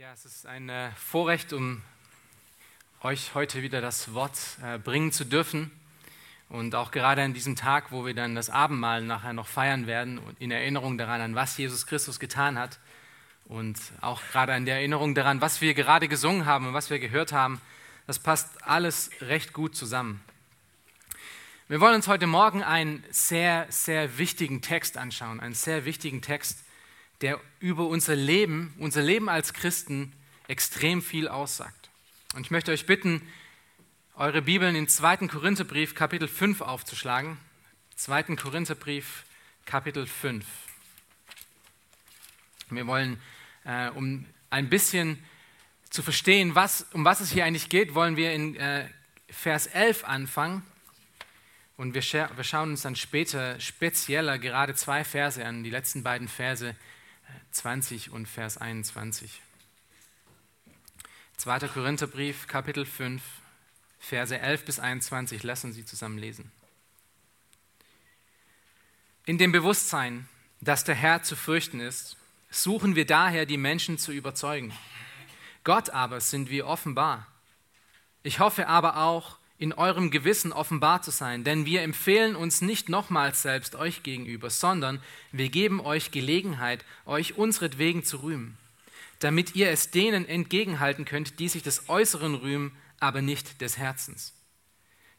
Ja, es ist ein äh, Vorrecht, um euch heute wieder das Wort äh, bringen zu dürfen. Und auch gerade an diesem Tag, wo wir dann das Abendmahl nachher noch feiern werden, in Erinnerung daran, an was Jesus Christus getan hat. Und auch gerade an der Erinnerung daran, was wir gerade gesungen haben und was wir gehört haben. Das passt alles recht gut zusammen. Wir wollen uns heute Morgen einen sehr, sehr wichtigen Text anschauen. Einen sehr wichtigen Text, der über unser Leben, unser Leben als Christen extrem viel aussagt. Und ich möchte euch bitten, eure Bibeln in 2. Korintherbrief Kapitel 5 aufzuschlagen. 2. Korintherbrief Kapitel 5. Wir wollen, äh, um ein bisschen zu verstehen, was, um was es hier eigentlich geht, wollen wir in äh, Vers 11 anfangen. Und wir, scha wir schauen uns dann später spezieller gerade zwei Verse an, die letzten beiden Verse 20 und Vers 21. 2. Korintherbrief, Kapitel 5, Verse 11 bis 21. Lassen Sie zusammen lesen. In dem Bewusstsein, dass der Herr zu fürchten ist, suchen wir daher, die Menschen zu überzeugen. Gott aber sind wir offenbar. Ich hoffe aber auch, in eurem Gewissen offenbar zu sein, denn wir empfehlen uns nicht nochmals selbst euch gegenüber, sondern wir geben euch Gelegenheit, euch unsretwegen zu rühmen, damit ihr es denen entgegenhalten könnt, die sich des Äußeren rühmen, aber nicht des Herzens.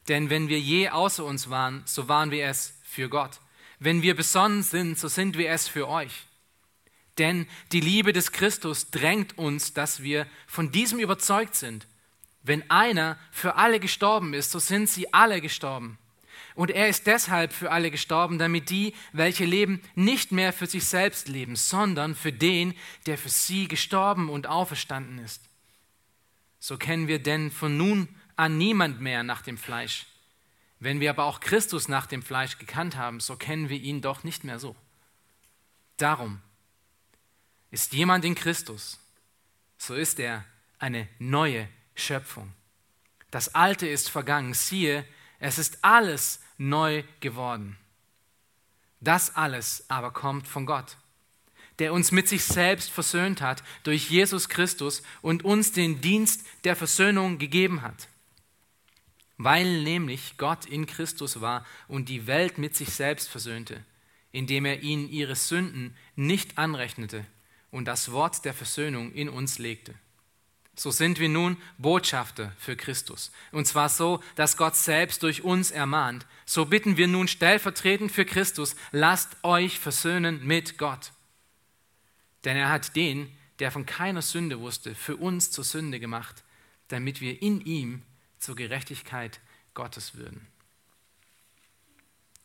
Denn wenn wir je außer uns waren, so waren wir es für Gott. Wenn wir besonnen sind, so sind wir es für euch. Denn die Liebe des Christus drängt uns, dass wir von diesem überzeugt sind wenn einer für alle gestorben ist, so sind sie alle gestorben. Und er ist deshalb für alle gestorben, damit die, welche leben, nicht mehr für sich selbst leben, sondern für den, der für sie gestorben und auferstanden ist. So kennen wir denn von nun an niemand mehr nach dem Fleisch. Wenn wir aber auch Christus nach dem Fleisch gekannt haben, so kennen wir ihn doch nicht mehr so. Darum ist jemand in Christus, so ist er eine neue Schöpfung. Das Alte ist vergangen. Siehe, es ist alles neu geworden. Das alles aber kommt von Gott, der uns mit sich selbst versöhnt hat durch Jesus Christus und uns den Dienst der Versöhnung gegeben hat. Weil nämlich Gott in Christus war und die Welt mit sich selbst versöhnte, indem er ihnen ihre Sünden nicht anrechnete und das Wort der Versöhnung in uns legte. So sind wir nun Botschafter für Christus. Und zwar so, dass Gott selbst durch uns ermahnt. So bitten wir nun stellvertretend für Christus, lasst euch versöhnen mit Gott. Denn er hat den, der von keiner Sünde wusste, für uns zur Sünde gemacht, damit wir in ihm zur Gerechtigkeit Gottes würden.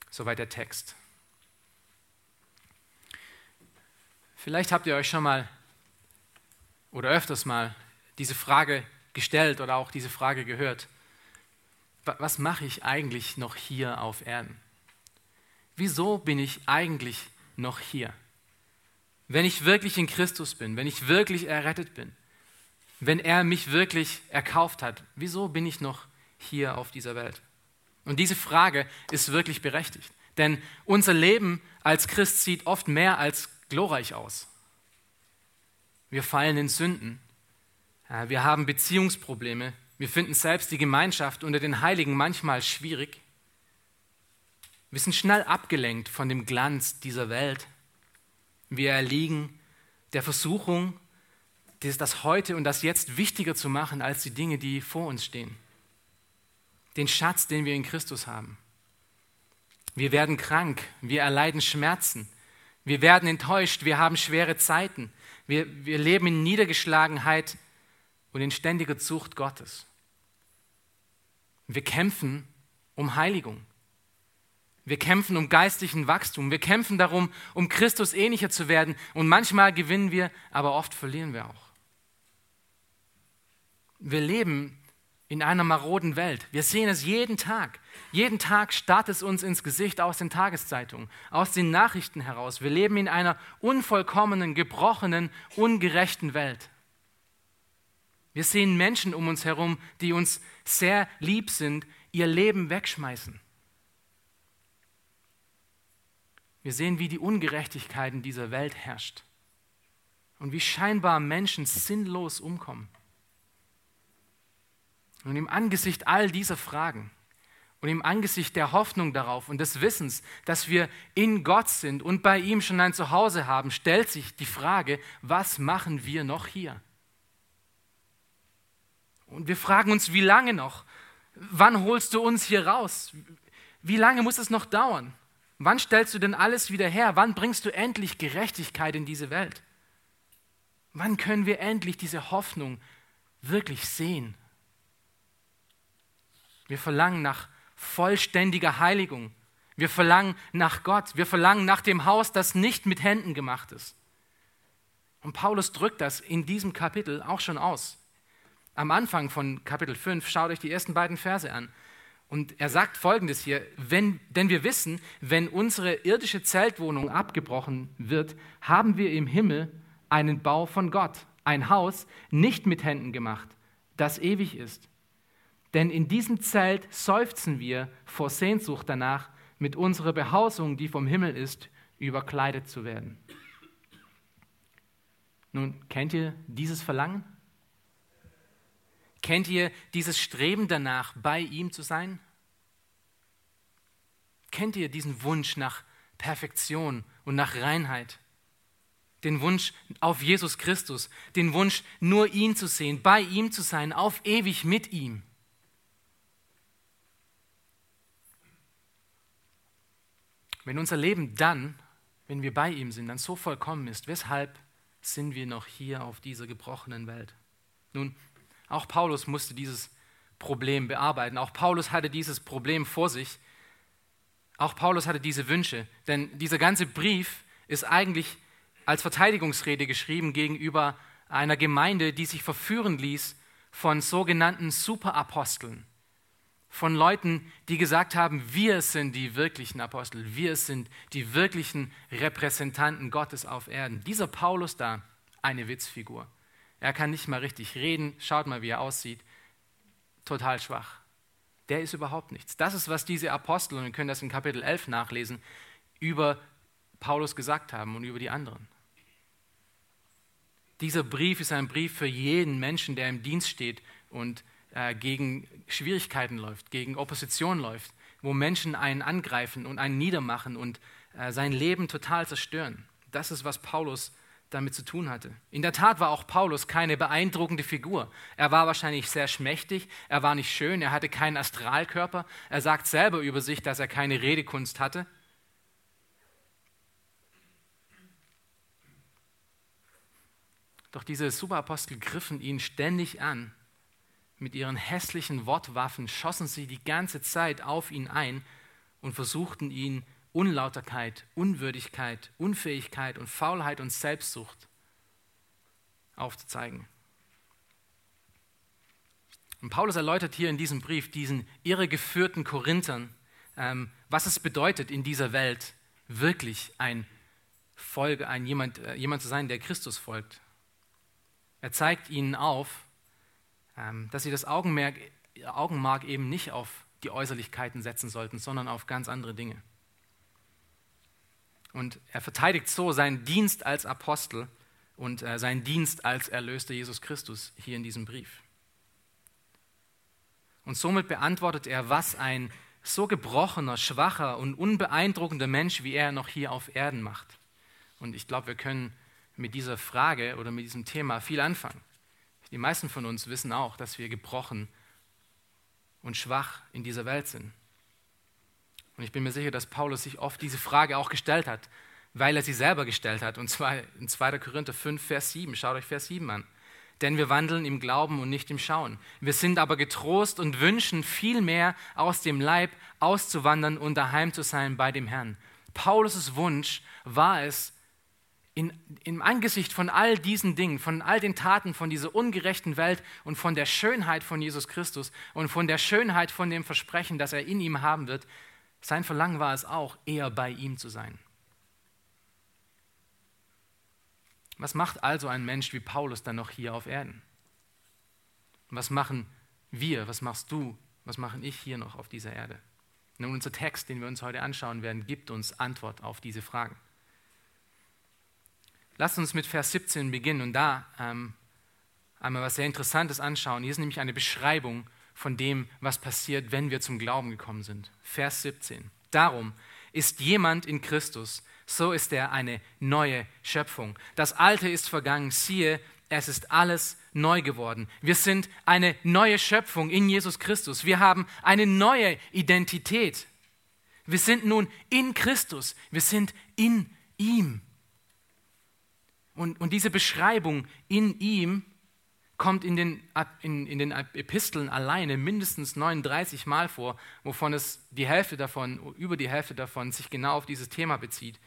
Soweit der Text. Vielleicht habt ihr euch schon mal oder öfters mal diese Frage gestellt oder auch diese Frage gehört. Was mache ich eigentlich noch hier auf Erden? Wieso bin ich eigentlich noch hier? Wenn ich wirklich in Christus bin, wenn ich wirklich errettet bin, wenn er mich wirklich erkauft hat, wieso bin ich noch hier auf dieser Welt? Und diese Frage ist wirklich berechtigt, denn unser Leben als Christ sieht oft mehr als glorreich aus. Wir fallen in Sünden, wir haben Beziehungsprobleme. Wir finden selbst die Gemeinschaft unter den Heiligen manchmal schwierig. Wir sind schnell abgelenkt von dem Glanz dieser Welt. Wir erliegen der Versuchung, das Heute und das Jetzt wichtiger zu machen als die Dinge, die vor uns stehen. Den Schatz, den wir in Christus haben. Wir werden krank, wir erleiden Schmerzen, wir werden enttäuscht, wir haben schwere Zeiten, wir, wir leben in Niedergeschlagenheit, und in ständiger Zucht Gottes. Wir kämpfen um Heiligung. Wir kämpfen um geistlichen Wachstum. Wir kämpfen darum, um Christus ähnlicher zu werden. Und manchmal gewinnen wir, aber oft verlieren wir auch. Wir leben in einer maroden Welt. Wir sehen es jeden Tag. Jeden Tag starrt es uns ins Gesicht aus den Tageszeitungen, aus den Nachrichten heraus. Wir leben in einer unvollkommenen, gebrochenen, ungerechten Welt. Wir sehen Menschen um uns herum, die uns sehr lieb sind, ihr Leben wegschmeißen. Wir sehen, wie die Ungerechtigkeit in dieser Welt herrscht. und wie scheinbar Menschen sinnlos umkommen. Und im Angesicht all dieser Fragen und im Angesicht der Hoffnung darauf und des Wissens, dass wir in Gott sind und bei ihm schon ein Zuhause haben, stellt sich die Frage, was machen wir noch hier? Und wir fragen uns, wie lange noch? Wann holst du uns hier raus? Wie lange muss es noch dauern? Wann stellst du denn alles wieder her? Wann bringst du endlich Gerechtigkeit in diese Welt? Wann können wir endlich diese Hoffnung wirklich sehen? Wir verlangen nach vollständiger Heiligung. Wir verlangen nach Gott. Wir verlangen nach dem Haus, das nicht mit Händen gemacht ist. Und Paulus drückt das in diesem Kapitel auch schon aus. Am Anfang von Kapitel 5, schaut euch die ersten beiden Verse an. Und er sagt folgendes hier, wenn, denn wir wissen, wenn unsere irdische Zeltwohnung abgebrochen wird, haben wir im Himmel einen Bau von Gott, ein Haus nicht mit Händen gemacht, das ewig ist. Denn in diesem Zelt seufzen wir vor Sehnsucht danach, mit unserer Behausung, die vom Himmel ist, überkleidet zu werden. Nun, kennt ihr dieses Verlangen? Kennt ihr dieses Streben danach, bei ihm zu sein? Kennt ihr diesen Wunsch nach Perfektion und nach Reinheit? Den Wunsch auf Jesus Christus, den Wunsch, nur ihn zu sehen, bei ihm zu sein, auf ewig mit ihm. Wenn unser Leben dann, wenn wir bei ihm sind, dann so vollkommen ist, weshalb sind wir noch hier auf dieser gebrochenen Welt? Nun, auch Paulus musste dieses Problem bearbeiten. Auch Paulus hatte dieses Problem vor sich. Auch Paulus hatte diese Wünsche. Denn dieser ganze Brief ist eigentlich als Verteidigungsrede geschrieben gegenüber einer Gemeinde, die sich verführen ließ von sogenannten Superaposteln von Leuten, die gesagt haben, wir sind die wirklichen Apostel, wir sind die wirklichen Repräsentanten Gottes auf Erden. Dieser Paulus da, eine Witzfigur. Er kann nicht mal richtig reden, schaut mal, wie er aussieht. Total schwach. Der ist überhaupt nichts. Das ist, was diese Apostel, und wir können das in Kapitel 11 nachlesen, über Paulus gesagt haben und über die anderen. Dieser Brief ist ein Brief für jeden Menschen, der im Dienst steht und äh, gegen Schwierigkeiten läuft, gegen Opposition läuft, wo Menschen einen angreifen und einen niedermachen und äh, sein Leben total zerstören. Das ist, was Paulus damit zu tun hatte. In der Tat war auch Paulus keine beeindruckende Figur. Er war wahrscheinlich sehr schmächtig, er war nicht schön, er hatte keinen Astralkörper. Er sagt selber über sich, dass er keine Redekunst hatte. Doch diese Superapostel griffen ihn ständig an mit ihren hässlichen Wortwaffen schossen sie die ganze Zeit auf ihn ein und versuchten ihn Unlauterkeit, Unwürdigkeit, Unfähigkeit und Faulheit und Selbstsucht aufzuzeigen. Und Paulus erläutert hier in diesem Brief diesen irregeführten Korinthern, ähm, was es bedeutet, in dieser Welt wirklich ein Folge, ein jemand, äh, jemand zu sein, der Christus folgt. Er zeigt ihnen auf, ähm, dass sie das Augenmerk, Augenmark eben nicht auf die Äußerlichkeiten setzen sollten, sondern auf ganz andere Dinge. Und er verteidigt so seinen Dienst als Apostel und äh, seinen Dienst als Erlöster Jesus Christus hier in diesem Brief. Und somit beantwortet er, was ein so gebrochener, schwacher und unbeeindruckender Mensch wie er noch hier auf Erden macht. Und ich glaube, wir können mit dieser Frage oder mit diesem Thema viel anfangen. Die meisten von uns wissen auch, dass wir gebrochen und schwach in dieser Welt sind. Und ich bin mir sicher, dass Paulus sich oft diese Frage auch gestellt hat, weil er sie selber gestellt hat. Und zwar in 2. Korinther 5, Vers 7. Schaut euch Vers 7 an. Denn wir wandeln im Glauben und nicht im Schauen. Wir sind aber getrost und wünschen vielmehr aus dem Leib auszuwandern und daheim zu sein bei dem Herrn. Paulus' Wunsch war es, in, im Angesicht von all diesen Dingen, von all den Taten von dieser ungerechten Welt und von der Schönheit von Jesus Christus und von der Schönheit von dem Versprechen, das er in ihm haben wird, sein Verlangen war es auch, eher bei ihm zu sein. Was macht also ein Mensch wie Paulus dann noch hier auf Erden? Was machen wir, was machst du, was mache ich hier noch auf dieser Erde? Nun, unser Text, den wir uns heute anschauen werden, gibt uns Antwort auf diese Fragen. Lasst uns mit Vers 17 beginnen und da ähm, einmal was sehr Interessantes anschauen. Hier ist nämlich eine Beschreibung von dem, was passiert, wenn wir zum Glauben gekommen sind. Vers 17. Darum ist jemand in Christus, so ist er eine neue Schöpfung. Das Alte ist vergangen, siehe, es ist alles neu geworden. Wir sind eine neue Schöpfung in Jesus Christus. Wir haben eine neue Identität. Wir sind nun in Christus. Wir sind in ihm. Und, und diese Beschreibung in ihm kommt in den, in, in den Episteln alleine mindestens 39 Mal vor, wovon es die Hälfte davon, über die Hälfte davon sich genau auf dieses Thema bezieht.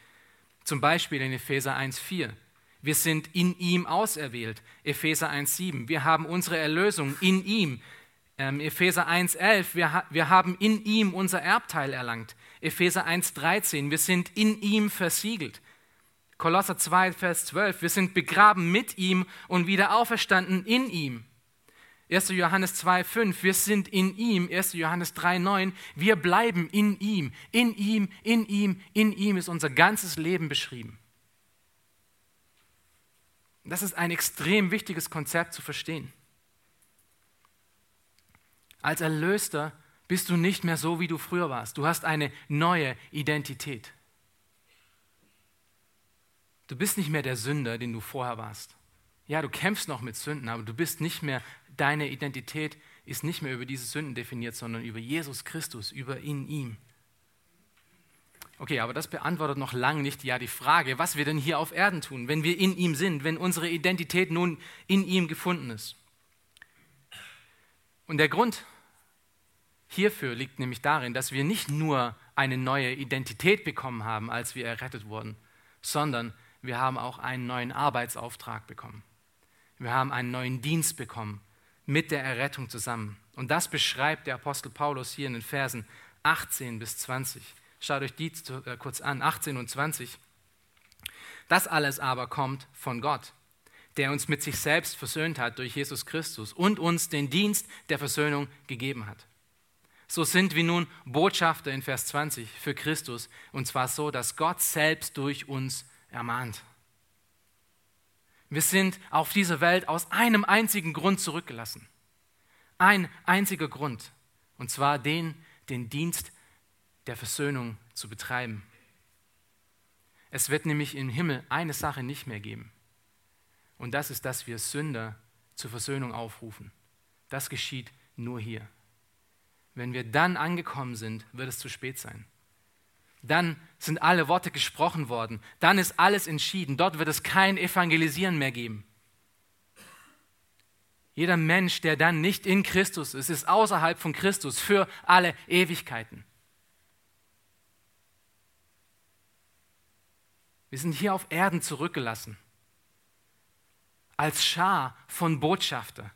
Zum Beispiel in Epheser 1,4. Wir sind in ihm auserwählt. Epheser 1,7. Wir haben unsere Erlösung in ihm. Ähm, Epheser 1,11. Wir, ha wir haben in ihm unser Erbteil erlangt. Epheser 1,13. Wir sind in ihm versiegelt. Kolosser 2, Vers 12. Wir sind begraben mit ihm und wieder auferstanden in ihm. 1. Johannes 2, 5, wir sind in ihm. 1. Johannes 3, 9, wir bleiben in ihm. In ihm, in ihm, in ihm ist unser ganzes Leben beschrieben. Das ist ein extrem wichtiges Konzept zu verstehen. Als Erlöster bist du nicht mehr so, wie du früher warst. Du hast eine neue Identität. Du bist nicht mehr der Sünder, den du vorher warst. Ja, du kämpfst noch mit Sünden, aber du bist nicht mehr deine Identität ist nicht mehr über diese Sünden definiert, sondern über Jesus Christus, über in ihm. Okay, aber das beantwortet noch lange nicht ja die Frage, was wir denn hier auf Erden tun, wenn wir in ihm sind, wenn unsere Identität nun in ihm gefunden ist. Und der Grund hierfür liegt nämlich darin, dass wir nicht nur eine neue Identität bekommen haben, als wir errettet wurden, sondern wir haben auch einen neuen Arbeitsauftrag bekommen. Wir haben einen neuen Dienst bekommen mit der Errettung zusammen. Und das beschreibt der Apostel Paulus hier in den Versen 18 bis 20. Schaut euch die äh, kurz an, 18 und 20. Das alles aber kommt von Gott, der uns mit sich selbst versöhnt hat durch Jesus Christus und uns den Dienst der Versöhnung gegeben hat. So sind wir nun Botschafter in Vers 20 für Christus, und zwar so, dass Gott selbst durch uns ermahnt. Wir sind auf dieser Welt aus einem einzigen Grund zurückgelassen. Ein einziger Grund. Und zwar den, den Dienst der Versöhnung zu betreiben. Es wird nämlich im Himmel eine Sache nicht mehr geben. Und das ist, dass wir Sünder zur Versöhnung aufrufen. Das geschieht nur hier. Wenn wir dann angekommen sind, wird es zu spät sein. Dann sind alle Worte gesprochen worden. Dann ist alles entschieden. Dort wird es kein Evangelisieren mehr geben. Jeder Mensch, der dann nicht in Christus ist, ist außerhalb von Christus für alle Ewigkeiten. Wir sind hier auf Erden zurückgelassen als Schar von Botschafter,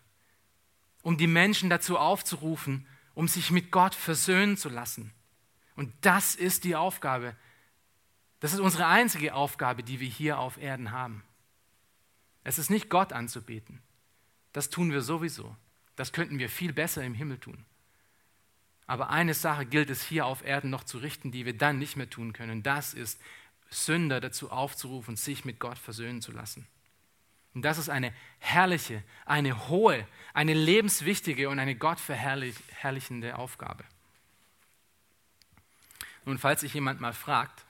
um die Menschen dazu aufzurufen, um sich mit Gott versöhnen zu lassen. Und das ist die Aufgabe. Das ist unsere einzige Aufgabe, die wir hier auf Erden haben. Es ist nicht Gott anzubeten. Das tun wir sowieso. Das könnten wir viel besser im Himmel tun. Aber eine Sache gilt es hier auf Erden noch zu richten, die wir dann nicht mehr tun können. Das ist, Sünder dazu aufzurufen, sich mit Gott versöhnen zu lassen. Und das ist eine herrliche, eine hohe, eine lebenswichtige und eine gottverherrlichende Aufgabe. Nun, falls sich jemand mal fragt,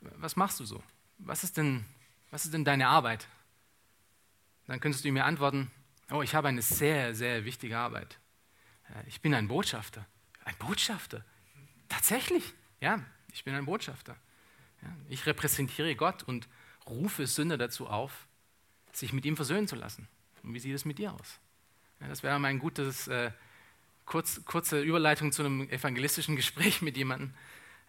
was machst du so? Was ist denn, was ist denn deine Arbeit? Dann könntest du mir antworten, oh, ich habe eine sehr, sehr wichtige Arbeit. Äh, ich bin ein Botschafter. Ein Botschafter? Tatsächlich? Ja, ich bin ein Botschafter. Ich repräsentiere Gott und rufe Sünder dazu auf, sich mit ihm versöhnen zu lassen. Und wie sieht es mit dir aus? Das wäre mal ein gutes, äh, kurz, kurze Überleitung zu einem evangelistischen Gespräch mit jemandem.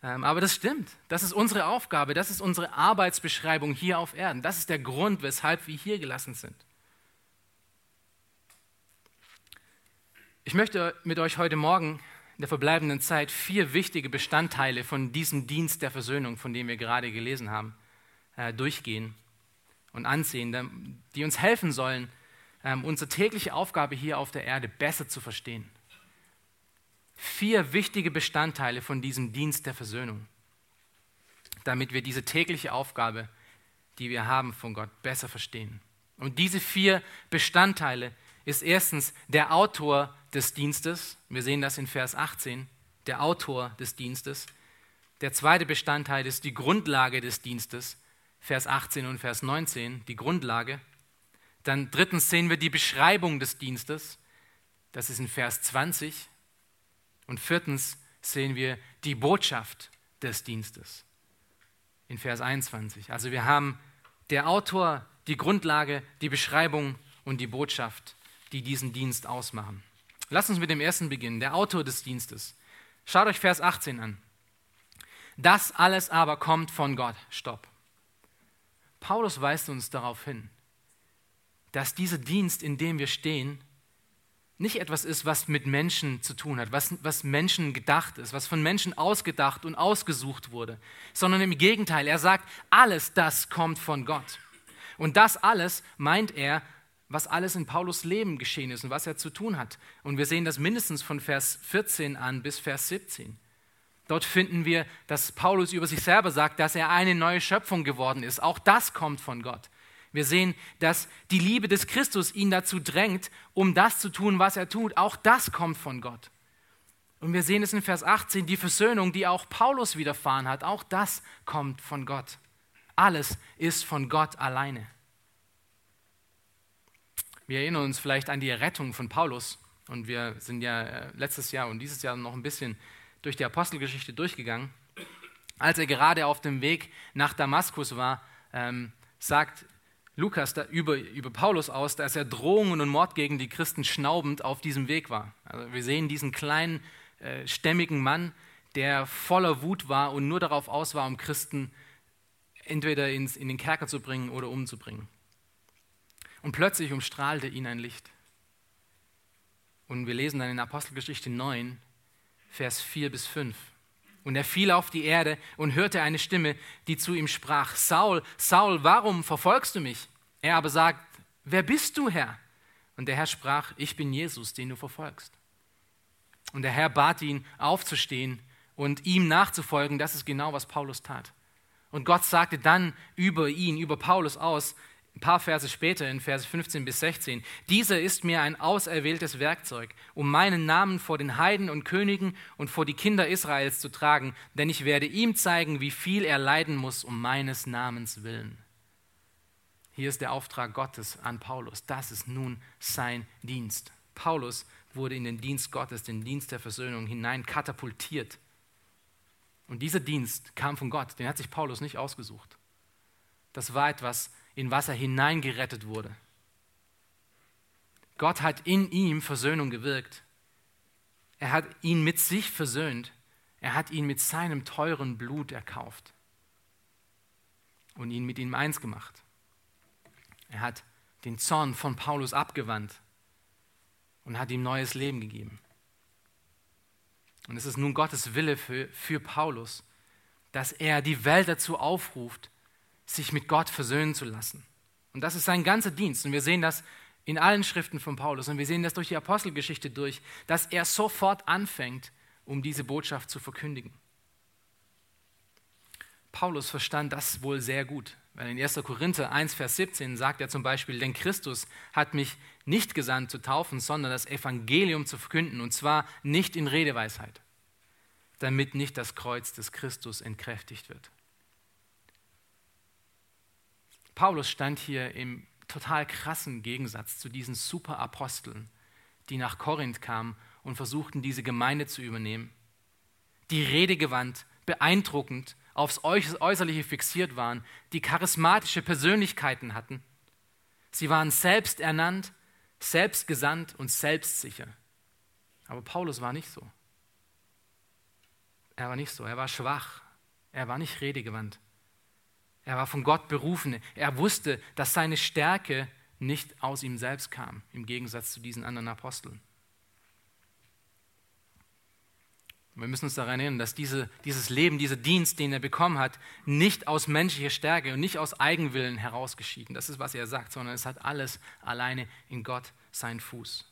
Ähm, aber das stimmt. Das ist unsere Aufgabe. Das ist unsere Arbeitsbeschreibung hier auf Erden. Das ist der Grund, weshalb wir hier gelassen sind. Ich möchte mit euch heute Morgen in der verbleibenden Zeit vier wichtige Bestandteile von diesem Dienst der Versöhnung, von dem wir gerade gelesen haben, äh, durchgehen und ansehen, die uns helfen sollen, ähm, unsere tägliche Aufgabe hier auf der Erde besser zu verstehen vier wichtige Bestandteile von diesem Dienst der Versöhnung, damit wir diese tägliche Aufgabe, die wir haben von Gott, besser verstehen. Und diese vier Bestandteile ist erstens der Autor des Dienstes. Wir sehen das in Vers 18, der Autor des Dienstes. Der zweite Bestandteil ist die Grundlage des Dienstes. Vers 18 und Vers 19, die Grundlage. Dann drittens sehen wir die Beschreibung des Dienstes. Das ist in Vers 20. Und viertens sehen wir die Botschaft des Dienstes in Vers 21. Also wir haben der Autor, die Grundlage, die Beschreibung und die Botschaft, die diesen Dienst ausmachen. Lass uns mit dem ersten beginnen, der Autor des Dienstes. Schaut euch Vers 18 an. Das alles aber kommt von Gott. Stopp. Paulus weist uns darauf hin, dass dieser Dienst, in dem wir stehen, nicht etwas ist, was mit Menschen zu tun hat, was, was Menschen gedacht ist, was von Menschen ausgedacht und ausgesucht wurde, sondern im Gegenteil, er sagt, alles das kommt von Gott. Und das alles meint er, was alles in Paulus Leben geschehen ist und was er zu tun hat. Und wir sehen das mindestens von Vers 14 an bis Vers 17. Dort finden wir, dass Paulus über sich selber sagt, dass er eine neue Schöpfung geworden ist. Auch das kommt von Gott. Wir sehen, dass die Liebe des Christus ihn dazu drängt, um das zu tun, was er tut. Auch das kommt von Gott. Und wir sehen es in Vers 18, die Versöhnung, die auch Paulus widerfahren hat, auch das kommt von Gott. Alles ist von Gott alleine. Wir erinnern uns vielleicht an die Errettung von Paulus. Und wir sind ja äh, letztes Jahr und dieses Jahr noch ein bisschen durch die Apostelgeschichte durchgegangen. Als er gerade auf dem Weg nach Damaskus war, ähm, sagt Lukas da über, über Paulus aus, dass er Drohungen und Mord gegen die Christen schnaubend auf diesem Weg war. Also wir sehen diesen kleinen, äh, stämmigen Mann, der voller Wut war und nur darauf aus war, um Christen entweder ins, in den Kerker zu bringen oder umzubringen. Und plötzlich umstrahlte ihn ein Licht. Und wir lesen dann in Apostelgeschichte 9, Vers 4 bis 5. Und er fiel auf die Erde und hörte eine Stimme, die zu ihm sprach, Saul, Saul, warum verfolgst du mich? Er aber sagt, wer bist du, Herr? Und der Herr sprach, ich bin Jesus, den du verfolgst. Und der Herr bat ihn, aufzustehen und ihm nachzufolgen. Das ist genau, was Paulus tat. Und Gott sagte dann über ihn, über Paulus aus, ein paar Verse später, in Verse 15 bis 16, dieser ist mir ein auserwähltes Werkzeug, um meinen Namen vor den Heiden und Königen und vor die Kinder Israels zu tragen, denn ich werde ihm zeigen, wie viel er leiden muss um meines Namens willen. Hier ist der Auftrag Gottes an Paulus. Das ist nun sein Dienst. Paulus wurde in den Dienst Gottes, den Dienst der Versöhnung hinein katapultiert. Und dieser Dienst kam von Gott, den hat sich Paulus nicht ausgesucht. Das war etwas, in was er hineingerettet wurde. Gott hat in ihm Versöhnung gewirkt. Er hat ihn mit sich versöhnt. Er hat ihn mit seinem teuren Blut erkauft und ihn mit ihm eins gemacht. Er hat den Zorn von Paulus abgewandt und hat ihm neues Leben gegeben. Und es ist nun Gottes Wille für, für Paulus, dass er die Welt dazu aufruft, sich mit Gott versöhnen zu lassen. Und das ist sein ganzer Dienst. Und wir sehen das in allen Schriften von Paulus und wir sehen das durch die Apostelgeschichte durch, dass er sofort anfängt, um diese Botschaft zu verkündigen. Paulus verstand das wohl sehr gut, weil in 1. Korinther 1, Vers 17 sagt er zum Beispiel, denn Christus hat mich nicht gesandt zu taufen, sondern das Evangelium zu verkünden, und zwar nicht in Redeweisheit, damit nicht das Kreuz des Christus entkräftigt wird. Paulus stand hier im total krassen Gegensatz zu diesen Superaposteln, die nach Korinth kamen und versuchten, diese Gemeinde zu übernehmen, die redegewandt, beeindruckend, aufs Äußerliche fixiert waren, die charismatische Persönlichkeiten hatten. Sie waren selbst ernannt, selbstgesandt und selbstsicher. Aber Paulus war nicht so. Er war nicht so, er war schwach, er war nicht redegewandt. Er war von Gott berufen. Er wusste, dass seine Stärke nicht aus ihm selbst kam, im Gegensatz zu diesen anderen Aposteln. Wir müssen uns daran erinnern, dass diese, dieses Leben, dieser Dienst, den er bekommen hat, nicht aus menschlicher Stärke und nicht aus Eigenwillen herausgeschieden. Das ist, was er sagt, sondern es hat alles alleine in Gott seinen Fuß.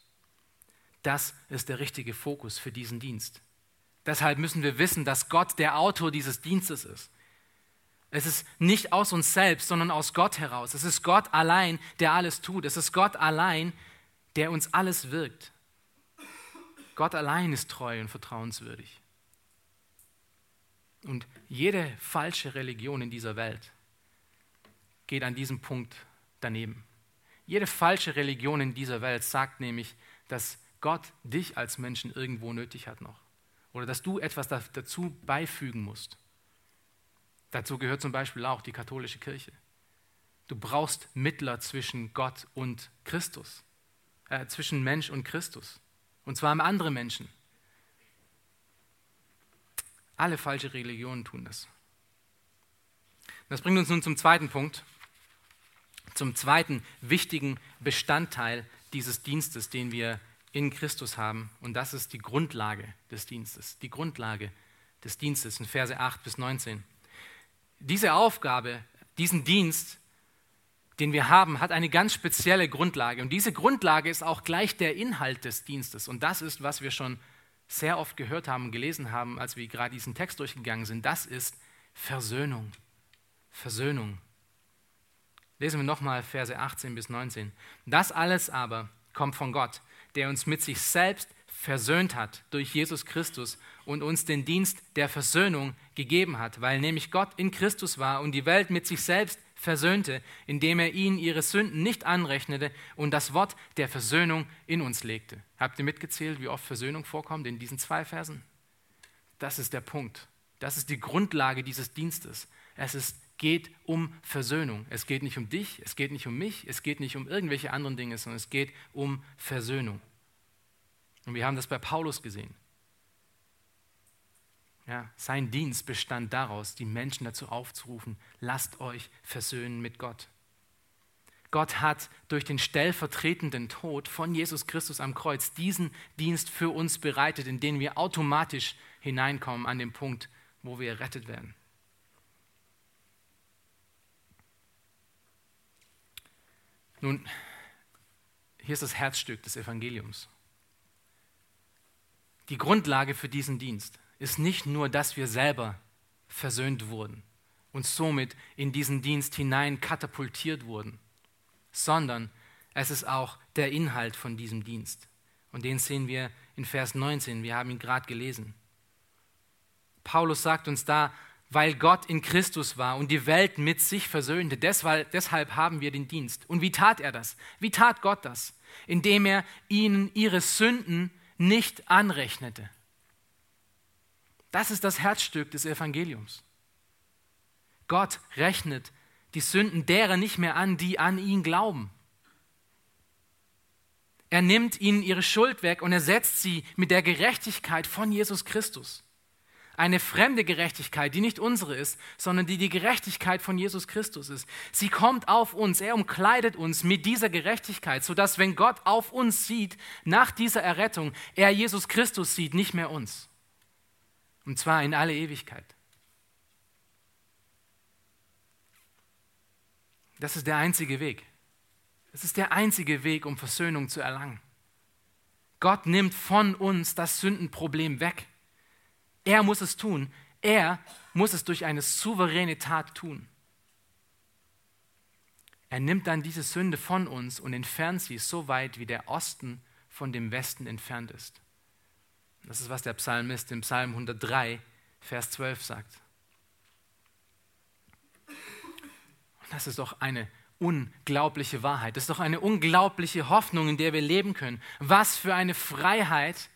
Das ist der richtige Fokus für diesen Dienst. Deshalb müssen wir wissen, dass Gott der Autor dieses Dienstes ist. Es ist nicht aus uns selbst, sondern aus Gott heraus. Es ist Gott allein, der alles tut. Es ist Gott allein, der uns alles wirkt. Gott allein ist treu und vertrauenswürdig. Und jede falsche Religion in dieser Welt geht an diesem Punkt daneben. Jede falsche Religion in dieser Welt sagt nämlich, dass Gott dich als Menschen irgendwo nötig hat noch. Oder dass du etwas dazu beifügen musst. Dazu gehört zum Beispiel auch die katholische Kirche. Du brauchst Mittler zwischen Gott und Christus, äh, zwischen Mensch und Christus. Und zwar andere Menschen. Alle falsche Religionen tun das. Das bringt uns nun zum zweiten Punkt, zum zweiten wichtigen Bestandteil dieses Dienstes, den wir in Christus haben. Und das ist die Grundlage des Dienstes. Die Grundlage des Dienstes in Verse 8 bis 19. Diese Aufgabe, diesen Dienst, den wir haben, hat eine ganz spezielle Grundlage. Und diese Grundlage ist auch gleich der Inhalt des Dienstes. Und das ist, was wir schon sehr oft gehört haben gelesen haben, als wir gerade diesen Text durchgegangen sind. Das ist Versöhnung. Versöhnung. Lesen wir nochmal Verse 18 bis 19. Das alles aber kommt von Gott, der uns mit sich selbst versöhnt hat durch Jesus Christus und uns den Dienst der Versöhnung gegeben hat, weil nämlich Gott in Christus war und die Welt mit sich selbst versöhnte, indem er ihnen ihre Sünden nicht anrechnete und das Wort der Versöhnung in uns legte. Habt ihr mitgezählt, wie oft Versöhnung vorkommt in diesen zwei Versen? Das ist der Punkt. Das ist die Grundlage dieses Dienstes. Es ist, geht um Versöhnung. Es geht nicht um dich, es geht nicht um mich, es geht nicht um irgendwelche anderen Dinge, sondern es geht um Versöhnung. Und wir haben das bei Paulus gesehen. Ja, sein Dienst bestand daraus, die Menschen dazu aufzurufen, lasst euch versöhnen mit Gott. Gott hat durch den stellvertretenden Tod von Jesus Christus am Kreuz diesen Dienst für uns bereitet, in den wir automatisch hineinkommen an den Punkt, wo wir errettet werden. Nun, hier ist das Herzstück des Evangeliums. Die Grundlage für diesen Dienst ist nicht nur, dass wir selber versöhnt wurden und somit in diesen Dienst hinein katapultiert wurden, sondern es ist auch der Inhalt von diesem Dienst. Und den sehen wir in Vers 19, wir haben ihn gerade gelesen. Paulus sagt uns da, weil Gott in Christus war und die Welt mit sich versöhnte, deshalb, deshalb haben wir den Dienst. Und wie tat er das? Wie tat Gott das? Indem er ihnen ihre Sünden nicht anrechnete. Das ist das Herzstück des Evangeliums. Gott rechnet die Sünden derer nicht mehr an, die an ihn glauben. Er nimmt ihnen ihre Schuld weg und ersetzt sie mit der Gerechtigkeit von Jesus Christus. Eine fremde Gerechtigkeit, die nicht unsere ist, sondern die die Gerechtigkeit von Jesus Christus ist. Sie kommt auf uns, er umkleidet uns mit dieser Gerechtigkeit, sodass wenn Gott auf uns sieht, nach dieser Errettung, er Jesus Christus sieht, nicht mehr uns. Und zwar in alle Ewigkeit. Das ist der einzige Weg. Das ist der einzige Weg, um Versöhnung zu erlangen. Gott nimmt von uns das Sündenproblem weg. Er muss es tun. Er muss es durch eine souveräne Tat tun. Er nimmt dann diese Sünde von uns und entfernt sie so weit, wie der Osten von dem Westen entfernt ist. Das ist, was der Psalmist im Psalm 103, Vers 12 sagt. Und das ist doch eine unglaubliche Wahrheit. Das ist doch eine unglaubliche Hoffnung, in der wir leben können. Was für eine Freiheit,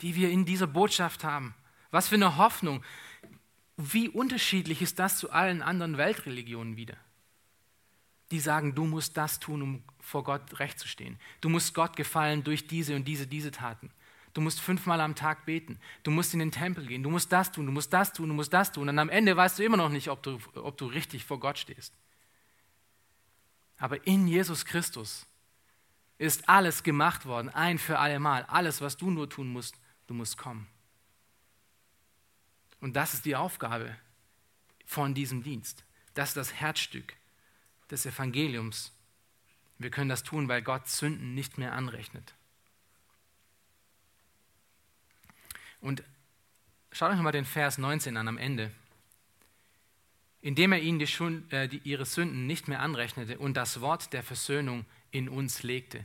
die wir in dieser Botschaft haben. Was für eine Hoffnung. Wie unterschiedlich ist das zu allen anderen Weltreligionen wieder? Die sagen, du musst das tun, um vor Gott recht zu stehen. Du musst Gott gefallen durch diese und diese, diese Taten. Du musst fünfmal am Tag beten. Du musst in den Tempel gehen. Du musst das tun, du musst das tun, du musst das tun. Und am Ende weißt du immer noch nicht, ob du, ob du richtig vor Gott stehst. Aber in Jesus Christus ist alles gemacht worden, ein für alle Mal. Alles, was du nur tun musst, du musst kommen. Und das ist die Aufgabe von diesem Dienst. Das ist das Herzstück des Evangeliums. Wir können das tun, weil Gott Sünden nicht mehr anrechnet. Und schaut euch mal den Vers 19 an am Ende. indem er ihnen die Schuld, äh, die, ihre Sünden nicht mehr anrechnete und das Wort der Versöhnung in uns legte.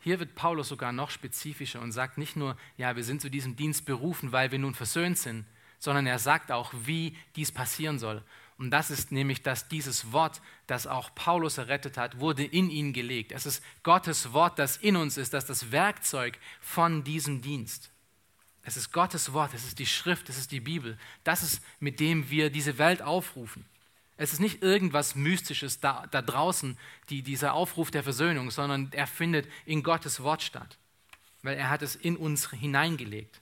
Hier wird Paulus sogar noch spezifischer und sagt nicht nur, ja, wir sind zu diesem Dienst berufen, weil wir nun versöhnt sind, sondern er sagt auch, wie dies passieren soll. Und das ist nämlich, dass dieses Wort, das auch Paulus errettet hat, wurde in ihn gelegt. Es ist Gottes Wort, das in uns ist, das ist das Werkzeug von diesem Dienst. Es ist Gottes Wort, es ist die Schrift, es ist die Bibel. Das ist, mit dem wir diese Welt aufrufen. Es ist nicht irgendwas Mystisches da, da draußen, die, dieser Aufruf der Versöhnung, sondern er findet in Gottes Wort statt, weil er hat es in uns hineingelegt.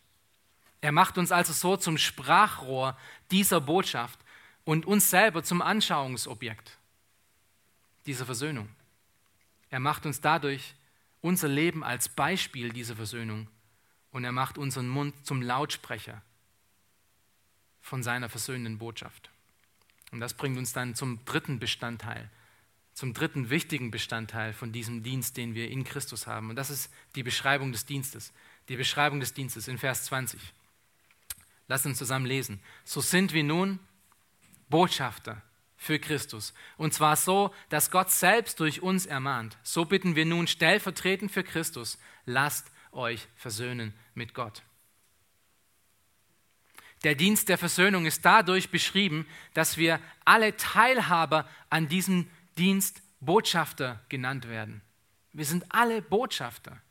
Er macht uns also so zum Sprachrohr dieser Botschaft und uns selber zum Anschauungsobjekt dieser Versöhnung. Er macht uns dadurch unser Leben als Beispiel dieser Versöhnung und er macht unseren Mund zum Lautsprecher von seiner versöhnenden Botschaft. Und das bringt uns dann zum dritten Bestandteil, zum dritten wichtigen Bestandteil von diesem Dienst, den wir in Christus haben. Und das ist die Beschreibung des Dienstes. Die Beschreibung des Dienstes in Vers 20. Lass uns zusammen lesen. So sind wir nun Botschafter für Christus. Und zwar so, dass Gott selbst durch uns ermahnt. So bitten wir nun stellvertretend für Christus, lasst euch versöhnen mit Gott. Der Dienst der Versöhnung ist dadurch beschrieben, dass wir alle Teilhaber an diesem Dienst Botschafter genannt werden. Wir sind alle Botschafter.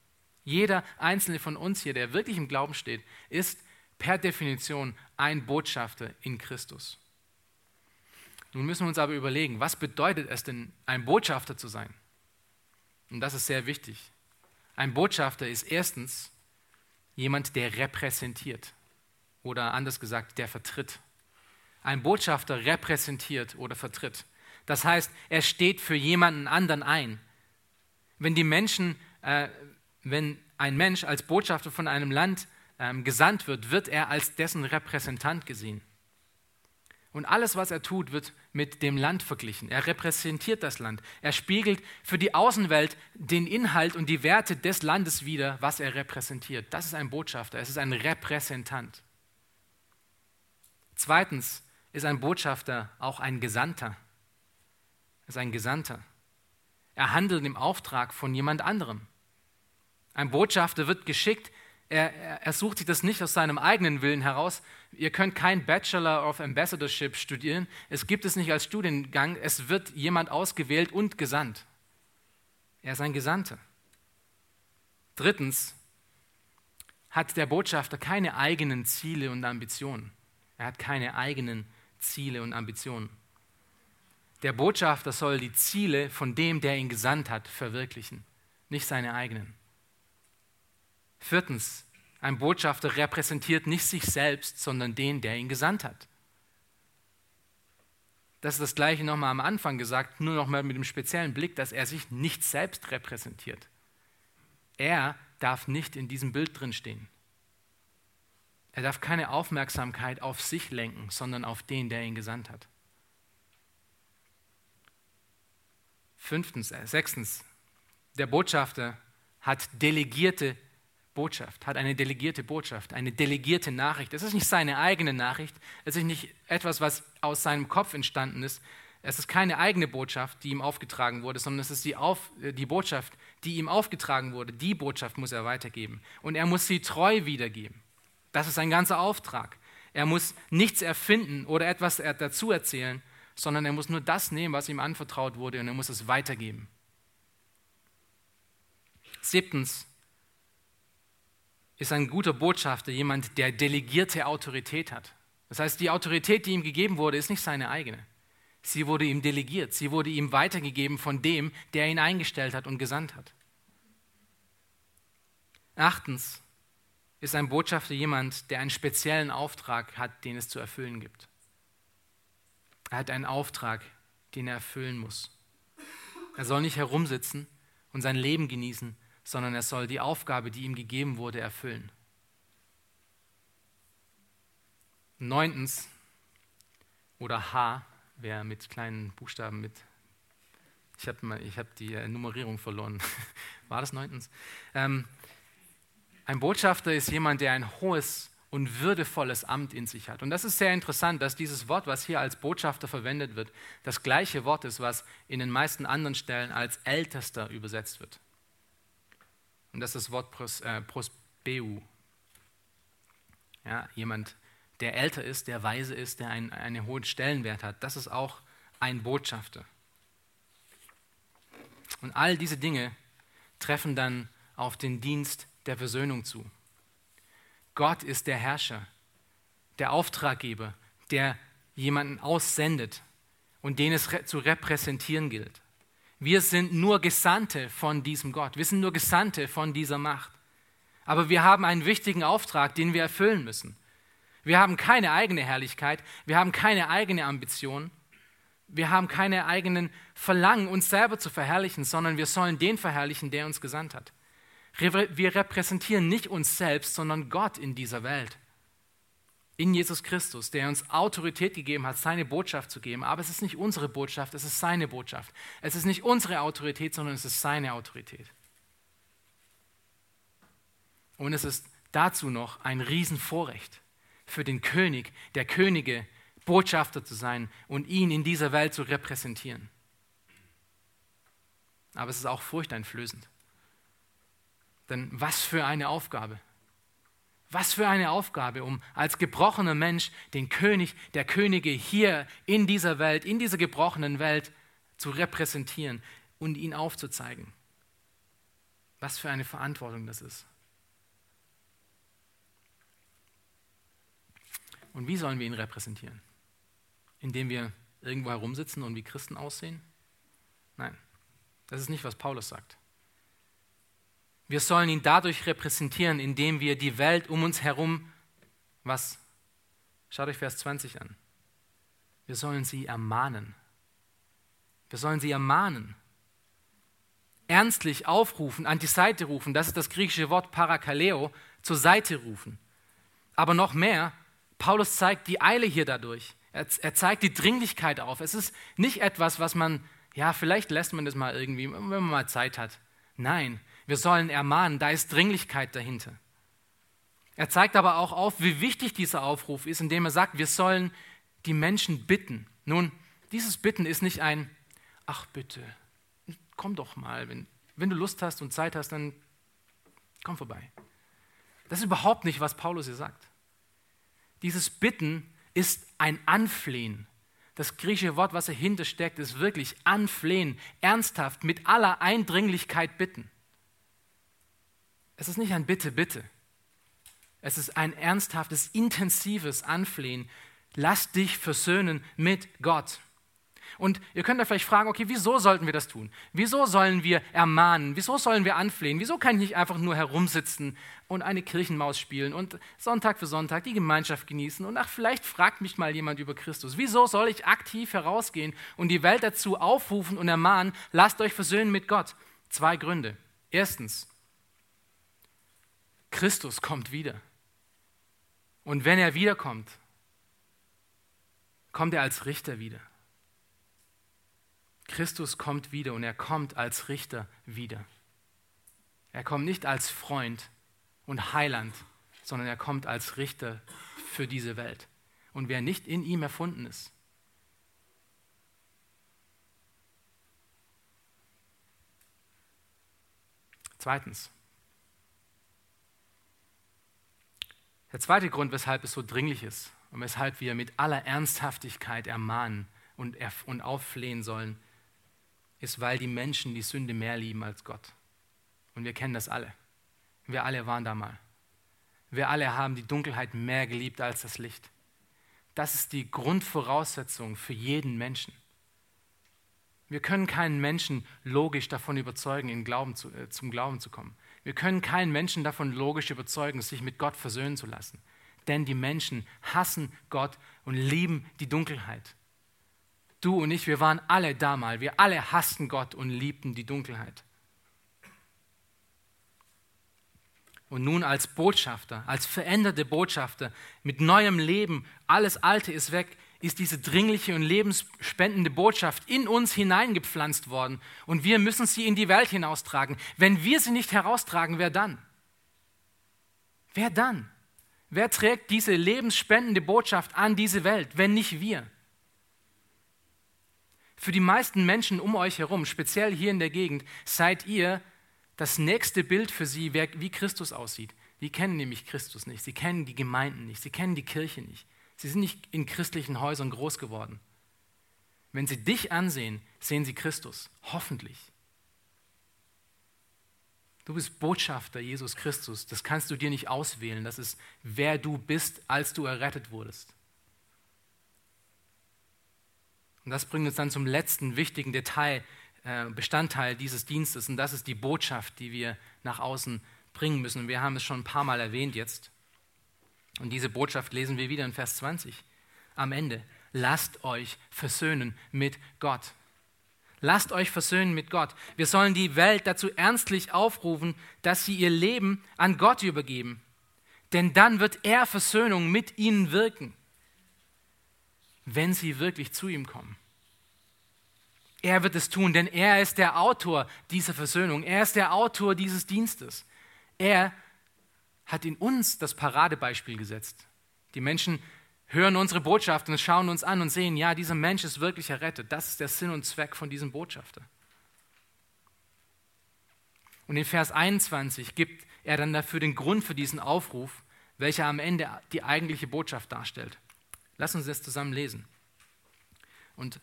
Jeder einzelne von uns hier, der wirklich im Glauben steht, ist per Definition ein Botschafter in Christus. Nun müssen wir uns aber überlegen, was bedeutet es denn, ein Botschafter zu sein? Und das ist sehr wichtig. Ein Botschafter ist erstens jemand, der repräsentiert oder anders gesagt, der vertritt. Ein Botschafter repräsentiert oder vertritt. Das heißt, er steht für jemanden anderen ein. Wenn die Menschen, äh, wenn ein Mensch als Botschafter von einem Land ähm, gesandt wird, wird er als dessen Repräsentant gesehen. Und alles, was er tut, wird mit dem Land verglichen. Er repräsentiert das Land. Er spiegelt für die Außenwelt den Inhalt und die Werte des Landes wider, was er repräsentiert. Das ist ein Botschafter, es ist ein Repräsentant. Zweitens ist ein Botschafter auch ein Gesandter. Er ist ein Gesandter. Er handelt im Auftrag von jemand anderem. Ein Botschafter wird geschickt, er, er, sucht sich das nicht aus seinem eigenen Willen heraus. Ihr könnt kein Bachelor of Ambassadorship studieren. Es gibt es nicht als Studiengang. Es wird jemand ausgewählt und gesandt. Er ist ein Gesandter. Drittens hat der Botschafter keine eigenen Ziele und Ambitionen. Er hat keine eigenen Ziele und Ambitionen. Der Botschafter soll die Ziele von dem, der ihn gesandt hat, verwirklichen, nicht seine eigenen. Viertens, ein Botschafter repräsentiert nicht sich selbst, sondern den, der ihn gesandt hat. Das ist das gleiche nochmal am Anfang gesagt, nur nochmal mit dem speziellen Blick, dass er sich nicht selbst repräsentiert. Er darf nicht in diesem Bild drinstehen. Er darf keine Aufmerksamkeit auf sich lenken, sondern auf den, der ihn gesandt hat. Fünftens, äh, sechstens, der Botschafter hat delegierte Botschaft, hat eine delegierte Botschaft, eine delegierte Nachricht. Es ist nicht seine eigene Nachricht, es ist nicht etwas, was aus seinem Kopf entstanden ist. Es ist keine eigene Botschaft, die ihm aufgetragen wurde, sondern es ist die, Auf, äh, die Botschaft, die ihm aufgetragen wurde. Die Botschaft muss er weitergeben. Und er muss sie treu wiedergeben. Das ist sein ganzer Auftrag. Er muss nichts erfinden oder etwas dazu erzählen, sondern er muss nur das nehmen, was ihm anvertraut wurde, und er muss es weitergeben. Siebtens, ist ein guter Botschafter jemand, der delegierte Autorität hat. Das heißt, die Autorität, die ihm gegeben wurde, ist nicht seine eigene. Sie wurde ihm delegiert, sie wurde ihm weitergegeben von dem, der ihn eingestellt hat und gesandt hat. Achtens ist ein Botschafter jemand, der einen speziellen Auftrag hat, den es zu erfüllen gibt. Er hat einen Auftrag, den er erfüllen muss. Er soll nicht herumsitzen und sein Leben genießen, sondern er soll die Aufgabe, die ihm gegeben wurde, erfüllen. Neuntens, oder H, wer mit kleinen Buchstaben mit. Ich habe hab die Nummerierung verloren. War das neuntens? Ähm, ein Botschafter ist jemand, der ein hohes und würdevolles Amt in sich hat. Und das ist sehr interessant, dass dieses Wort, was hier als Botschafter verwendet wird, das gleiche Wort ist, was in den meisten anderen Stellen als Ältester übersetzt wird. Und das ist das Wort pros, äh, prospeu. Ja, jemand, der älter ist, der weise ist, der einen, einen hohen Stellenwert hat. Das ist auch ein Botschafter. Und all diese Dinge treffen dann auf den Dienst der Versöhnung zu. Gott ist der Herrscher, der Auftraggeber, der jemanden aussendet und den es zu repräsentieren gilt. Wir sind nur Gesandte von diesem Gott. Wir sind nur Gesandte von dieser Macht. Aber wir haben einen wichtigen Auftrag, den wir erfüllen müssen. Wir haben keine eigene Herrlichkeit, wir haben keine eigene Ambition, wir haben keine eigenen Verlangen, uns selber zu verherrlichen, sondern wir sollen den verherrlichen, der uns gesandt hat. Wir repräsentieren nicht uns selbst, sondern Gott in dieser Welt. In Jesus Christus, der uns Autorität gegeben hat, seine Botschaft zu geben. Aber es ist nicht unsere Botschaft, es ist seine Botschaft. Es ist nicht unsere Autorität, sondern es ist seine Autorität. Und es ist dazu noch ein Riesenvorrecht für den König der Könige, Botschafter zu sein und ihn in dieser Welt zu repräsentieren. Aber es ist auch furchteinflößend. Denn was für eine Aufgabe. Was für eine Aufgabe, um als gebrochener Mensch den König der Könige hier in dieser Welt, in dieser gebrochenen Welt zu repräsentieren und ihn aufzuzeigen. Was für eine Verantwortung das ist. Und wie sollen wir ihn repräsentieren? Indem wir irgendwo herumsitzen und wie Christen aussehen? Nein, das ist nicht, was Paulus sagt. Wir sollen ihn dadurch repräsentieren, indem wir die Welt um uns herum, was? Schaut euch Vers 20 an. Wir sollen sie ermahnen. Wir sollen sie ermahnen. Ernstlich aufrufen, an die Seite rufen, das ist das griechische Wort parakaleo, zur Seite rufen. Aber noch mehr, Paulus zeigt die Eile hier dadurch. Er, er zeigt die Dringlichkeit auf. Es ist nicht etwas, was man, ja, vielleicht lässt man das mal irgendwie, wenn man mal Zeit hat. Nein, wir sollen ermahnen, da ist Dringlichkeit dahinter. Er zeigt aber auch auf, wie wichtig dieser Aufruf ist, indem er sagt, wir sollen die Menschen bitten. Nun, dieses Bitten ist nicht ein, ach bitte, komm doch mal, wenn, wenn du Lust hast und Zeit hast, dann komm vorbei. Das ist überhaupt nicht, was Paulus hier sagt. Dieses Bitten ist ein Anflehen. Das griechische Wort, was dahinter steckt, ist wirklich anflehen, ernsthaft, mit aller Eindringlichkeit bitten. Es ist nicht ein Bitte, bitte. Es ist ein ernsthaftes, intensives Anflehen. Lass dich versöhnen mit Gott. Und ihr könnt euch vielleicht fragen, okay, wieso sollten wir das tun? Wieso sollen wir ermahnen? Wieso sollen wir anflehen? Wieso kann ich nicht einfach nur herumsitzen und eine Kirchenmaus spielen und Sonntag für Sonntag die Gemeinschaft genießen? Und ach, vielleicht fragt mich mal jemand über Christus. Wieso soll ich aktiv herausgehen und die Welt dazu aufrufen und ermahnen, lasst euch versöhnen mit Gott? Zwei Gründe. Erstens, Christus kommt wieder. Und wenn er wiederkommt, kommt er als Richter wieder. Christus kommt wieder und er kommt als Richter wieder. Er kommt nicht als Freund und Heiland, sondern er kommt als Richter für diese Welt. Und wer nicht in ihm erfunden ist, Zweitens, Der zweite Grund, weshalb es so dringlich ist und weshalb wir mit aller Ernsthaftigkeit ermahnen und, und aufflehen sollen, ist, weil die Menschen die Sünde mehr lieben als Gott. Und wir kennen das alle. Wir alle waren da mal. Wir alle haben die Dunkelheit mehr geliebt als das Licht. Das ist die Grundvoraussetzung für jeden Menschen. Wir können keinen Menschen logisch davon überzeugen, in Glauben zu, äh, zum Glauben zu kommen. Wir können keinen Menschen davon logisch überzeugen, sich mit Gott versöhnen zu lassen. Denn die Menschen hassen Gott und lieben die Dunkelheit. Du und ich, wir waren alle da mal. Wir alle hassten Gott und liebten die Dunkelheit. Und nun als Botschafter, als veränderte Botschafter mit neuem Leben, alles Alte ist weg, ist diese dringliche und lebensspendende Botschaft in uns hineingepflanzt worden und wir müssen sie in die Welt hinaustragen. Wenn wir sie nicht heraustragen, wer dann? Wer dann? Wer trägt diese lebensspendende Botschaft an diese Welt, wenn nicht wir? Für die meisten Menschen um euch herum, speziell hier in der Gegend, seid ihr das nächste Bild für sie, wie Christus aussieht. Die kennen nämlich Christus nicht, sie kennen die Gemeinden nicht, sie kennen die Kirche nicht. Sie sind nicht in christlichen Häusern groß geworden. Wenn sie dich ansehen, sehen sie Christus, hoffentlich. Du bist Botschafter Jesus Christus. Das kannst du dir nicht auswählen. Das ist, wer du bist, als du errettet wurdest. Und das bringt uns dann zum letzten wichtigen Detail, äh, Bestandteil dieses Dienstes. Und das ist die Botschaft, die wir nach außen bringen müssen. Und wir haben es schon ein paar Mal erwähnt jetzt. Und diese Botschaft lesen wir wieder in Vers 20. Am Ende. Lasst euch versöhnen mit Gott. Lasst euch versöhnen mit Gott. Wir sollen die Welt dazu ernstlich aufrufen, dass sie ihr Leben an Gott übergeben. Denn dann wird er Versöhnung mit ihnen wirken, wenn sie wirklich zu ihm kommen. Er wird es tun, denn er ist der Autor dieser Versöhnung. Er ist der Autor dieses Dienstes. Er hat in uns das Paradebeispiel gesetzt. Die Menschen hören unsere Botschaft und schauen uns an und sehen, ja, dieser Mensch ist wirklich errettet. Das ist der Sinn und Zweck von diesem Botschafter. Und in Vers 21 gibt er dann dafür den Grund für diesen Aufruf, welcher am Ende die eigentliche Botschaft darstellt. Lass uns das zusammen lesen. Und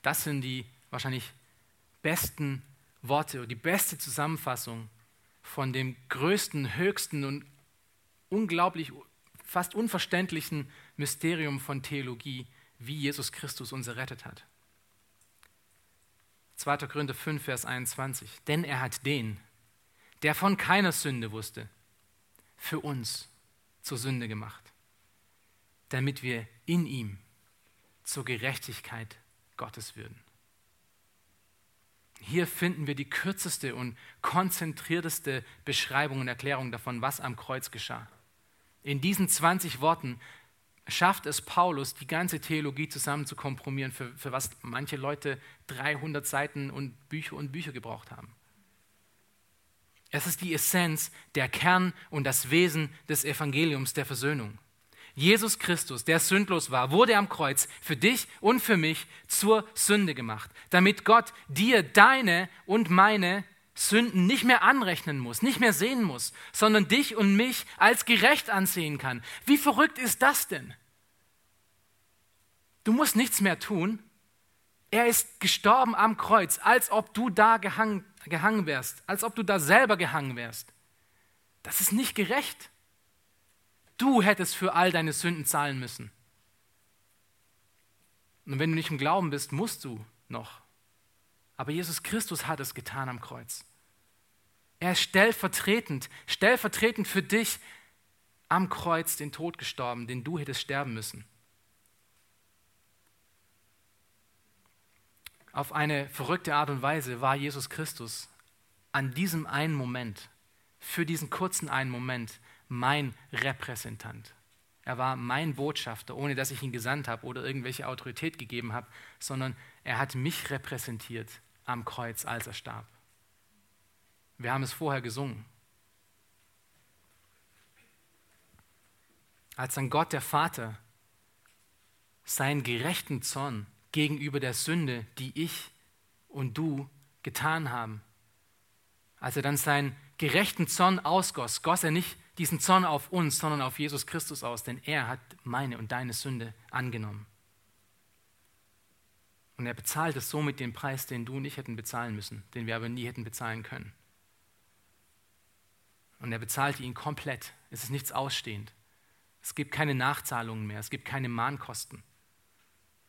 das sind die wahrscheinlich besten Worte, die beste Zusammenfassung von dem größten, höchsten und unglaublich fast unverständlichen Mysterium von Theologie, wie Jesus Christus uns errettet hat. 2. Korinther 5, Vers 21. Denn er hat den, der von keiner Sünde wusste, für uns zur Sünde gemacht, damit wir in ihm zur Gerechtigkeit Gottes würden. Hier finden wir die kürzeste und konzentrierteste Beschreibung und Erklärung davon, was am Kreuz geschah. In diesen 20 Worten schafft es Paulus, die ganze Theologie zusammen zu kompromieren, für, für was manche Leute 300 Seiten und Bücher und Bücher gebraucht haben. Es ist die Essenz, der Kern und das Wesen des Evangeliums der Versöhnung. Jesus Christus, der sündlos war, wurde am Kreuz für dich und für mich zur Sünde gemacht, damit Gott dir deine und meine Sünden nicht mehr anrechnen muss, nicht mehr sehen muss, sondern dich und mich als gerecht ansehen kann. Wie verrückt ist das denn? Du musst nichts mehr tun. Er ist gestorben am Kreuz, als ob du da gehangen, gehangen wärst, als ob du da selber gehangen wärst. Das ist nicht gerecht. Du hättest für all deine Sünden zahlen müssen. Und wenn du nicht im Glauben bist, musst du noch. Aber Jesus Christus hat es getan am Kreuz. Er ist stellvertretend, stellvertretend für dich am Kreuz den Tod gestorben, den du hättest sterben müssen. Auf eine verrückte Art und Weise war Jesus Christus an diesem einen Moment, für diesen kurzen einen Moment, mein Repräsentant. Er war mein Botschafter, ohne dass ich ihn gesandt habe oder irgendwelche Autorität gegeben habe, sondern er hat mich repräsentiert am Kreuz, als er starb. Wir haben es vorher gesungen. Als dann Gott der Vater seinen gerechten Zorn gegenüber der Sünde, die ich und du getan haben, als er dann seinen gerechten Zorn ausgoss, goss er nicht diesen Zorn auf uns, sondern auf Jesus Christus aus, denn er hat meine und deine Sünde angenommen. Und er bezahlt es somit den Preis, den du und ich hätten bezahlen müssen, den wir aber nie hätten bezahlen können. Und er bezahlte ihn komplett. Es ist nichts ausstehend. Es gibt keine Nachzahlungen mehr. Es gibt keine Mahnkosten.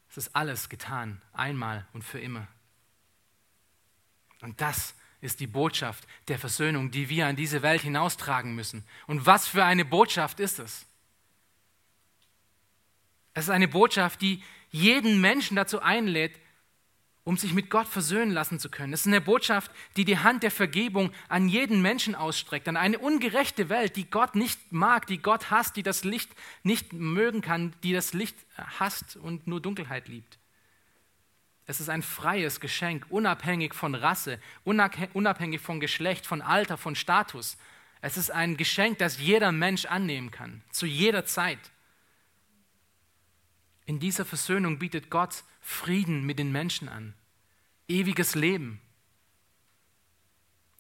Es ist alles getan, einmal und für immer. Und das ist die Botschaft der Versöhnung, die wir an diese Welt hinaustragen müssen. Und was für eine Botschaft ist es? Es ist eine Botschaft, die jeden Menschen dazu einlädt, um sich mit Gott versöhnen lassen zu können. Es ist eine Botschaft, die die Hand der Vergebung an jeden Menschen ausstreckt, an eine ungerechte Welt, die Gott nicht mag, die Gott hasst, die das Licht nicht mögen kann, die das Licht hasst und nur Dunkelheit liebt. Es ist ein freies Geschenk, unabhängig von Rasse, unabhängig von Geschlecht, von Alter, von Status. Es ist ein Geschenk, das jeder Mensch annehmen kann, zu jeder Zeit. In dieser Versöhnung bietet Gott Frieden mit den Menschen an, ewiges Leben.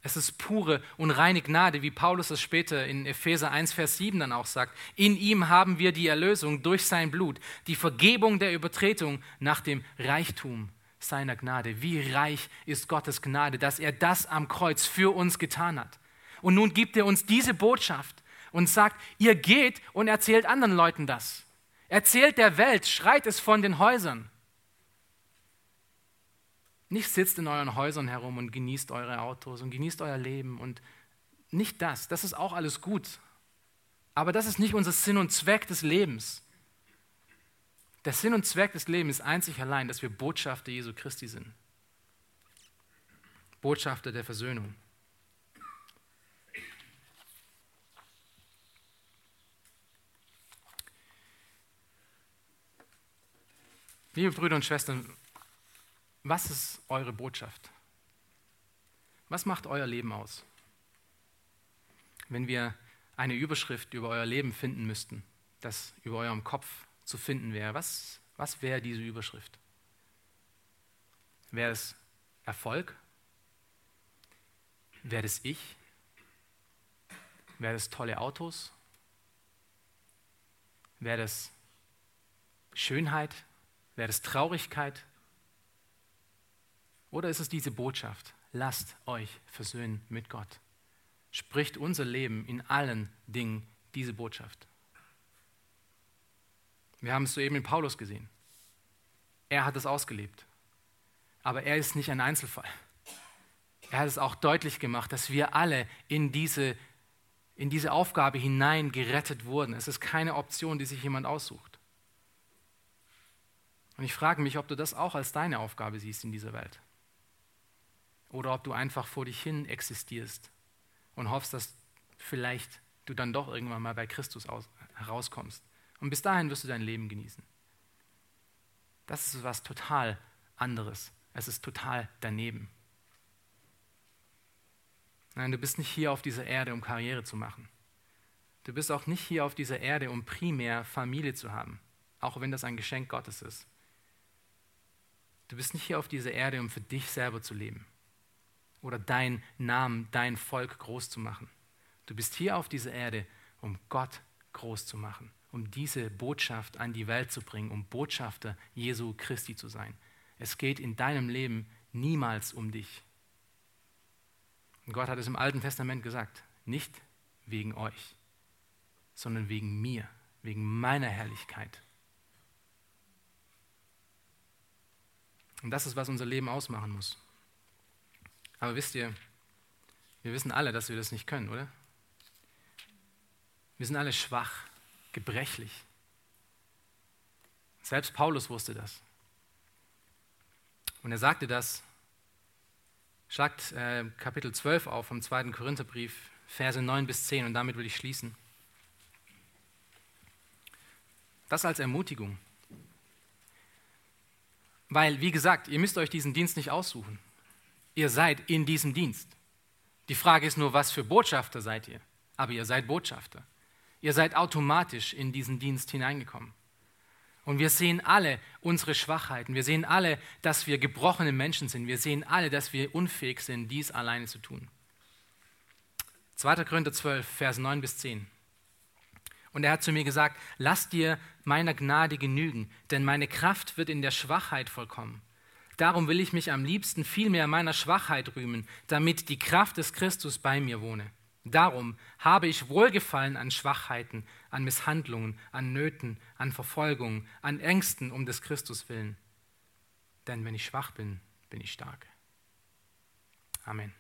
Es ist pure und reine Gnade, wie Paulus es später in Epheser 1, Vers 7 dann auch sagt. In ihm haben wir die Erlösung durch sein Blut, die Vergebung der Übertretung nach dem Reichtum seiner Gnade. Wie reich ist Gottes Gnade, dass er das am Kreuz für uns getan hat. Und nun gibt er uns diese Botschaft und sagt, ihr geht und erzählt anderen Leuten das. Erzählt der Welt, schreit es von den Häusern. Nicht sitzt in euren Häusern herum und genießt eure Autos und genießt euer Leben und nicht das. Das ist auch alles gut. Aber das ist nicht unser Sinn und Zweck des Lebens. Der Sinn und Zweck des Lebens ist einzig allein, dass wir Botschafter Jesu Christi sind. Botschafter der Versöhnung. Liebe Brüder und Schwestern, was ist eure Botschaft? Was macht euer Leben aus? Wenn wir eine Überschrift über euer Leben finden müssten, das über eurem Kopf zu finden wäre, was, was wäre diese Überschrift? Wäre es Erfolg? Wäre es ich? Wäre es tolle Autos? Wäre es Schönheit? Wäre es Traurigkeit? Oder ist es diese Botschaft? Lasst euch versöhnen mit Gott. Spricht unser Leben in allen Dingen diese Botschaft? Wir haben es soeben in Paulus gesehen. Er hat es ausgelebt. Aber er ist nicht ein Einzelfall. Er hat es auch deutlich gemacht, dass wir alle in diese, in diese Aufgabe hinein gerettet wurden. Es ist keine Option, die sich jemand aussucht. Und ich frage mich, ob du das auch als deine Aufgabe siehst in dieser Welt. Oder ob du einfach vor dich hin existierst und hoffst, dass vielleicht du dann doch irgendwann mal bei Christus aus, herauskommst. Und bis dahin wirst du dein Leben genießen. Das ist was total anderes. Es ist total daneben. Nein, du bist nicht hier auf dieser Erde, um Karriere zu machen. Du bist auch nicht hier auf dieser Erde, um primär Familie zu haben, auch wenn das ein Geschenk Gottes ist. Du bist nicht hier auf dieser Erde, um für dich selber zu leben oder dein Namen, dein Volk groß zu machen. Du bist hier auf dieser Erde, um Gott groß zu machen, um diese Botschaft an die Welt zu bringen, um Botschafter Jesu Christi zu sein. Es geht in deinem Leben niemals um dich. Und Gott hat es im Alten Testament gesagt, nicht wegen euch, sondern wegen mir, wegen meiner Herrlichkeit. Und das ist, was unser Leben ausmachen muss. Aber wisst ihr, wir wissen alle, dass wir das nicht können, oder? Wir sind alle schwach, gebrechlich. Selbst Paulus wusste das. Und er sagte das, schlagt äh, Kapitel 12 auf vom 2. Korintherbrief, Verse 9 bis 10, und damit will ich schließen. Das als Ermutigung. Weil, wie gesagt, ihr müsst euch diesen Dienst nicht aussuchen. Ihr seid in diesem Dienst. Die Frage ist nur, was für Botschafter seid ihr? Aber ihr seid Botschafter. Ihr seid automatisch in diesen Dienst hineingekommen. Und wir sehen alle unsere Schwachheiten. Wir sehen alle, dass wir gebrochene Menschen sind. Wir sehen alle, dass wir unfähig sind, dies alleine zu tun. 2. Korinther 12, Vers 9 bis 10. Und er hat zu mir gesagt, lass dir meiner Gnade genügen, denn meine Kraft wird in der Schwachheit vollkommen. Darum will ich mich am liebsten vielmehr meiner Schwachheit rühmen, damit die Kraft des Christus bei mir wohne. Darum habe ich Wohlgefallen an Schwachheiten, an Misshandlungen, an Nöten, an Verfolgungen, an Ängsten um des Christus willen. Denn wenn ich schwach bin, bin ich stark. Amen.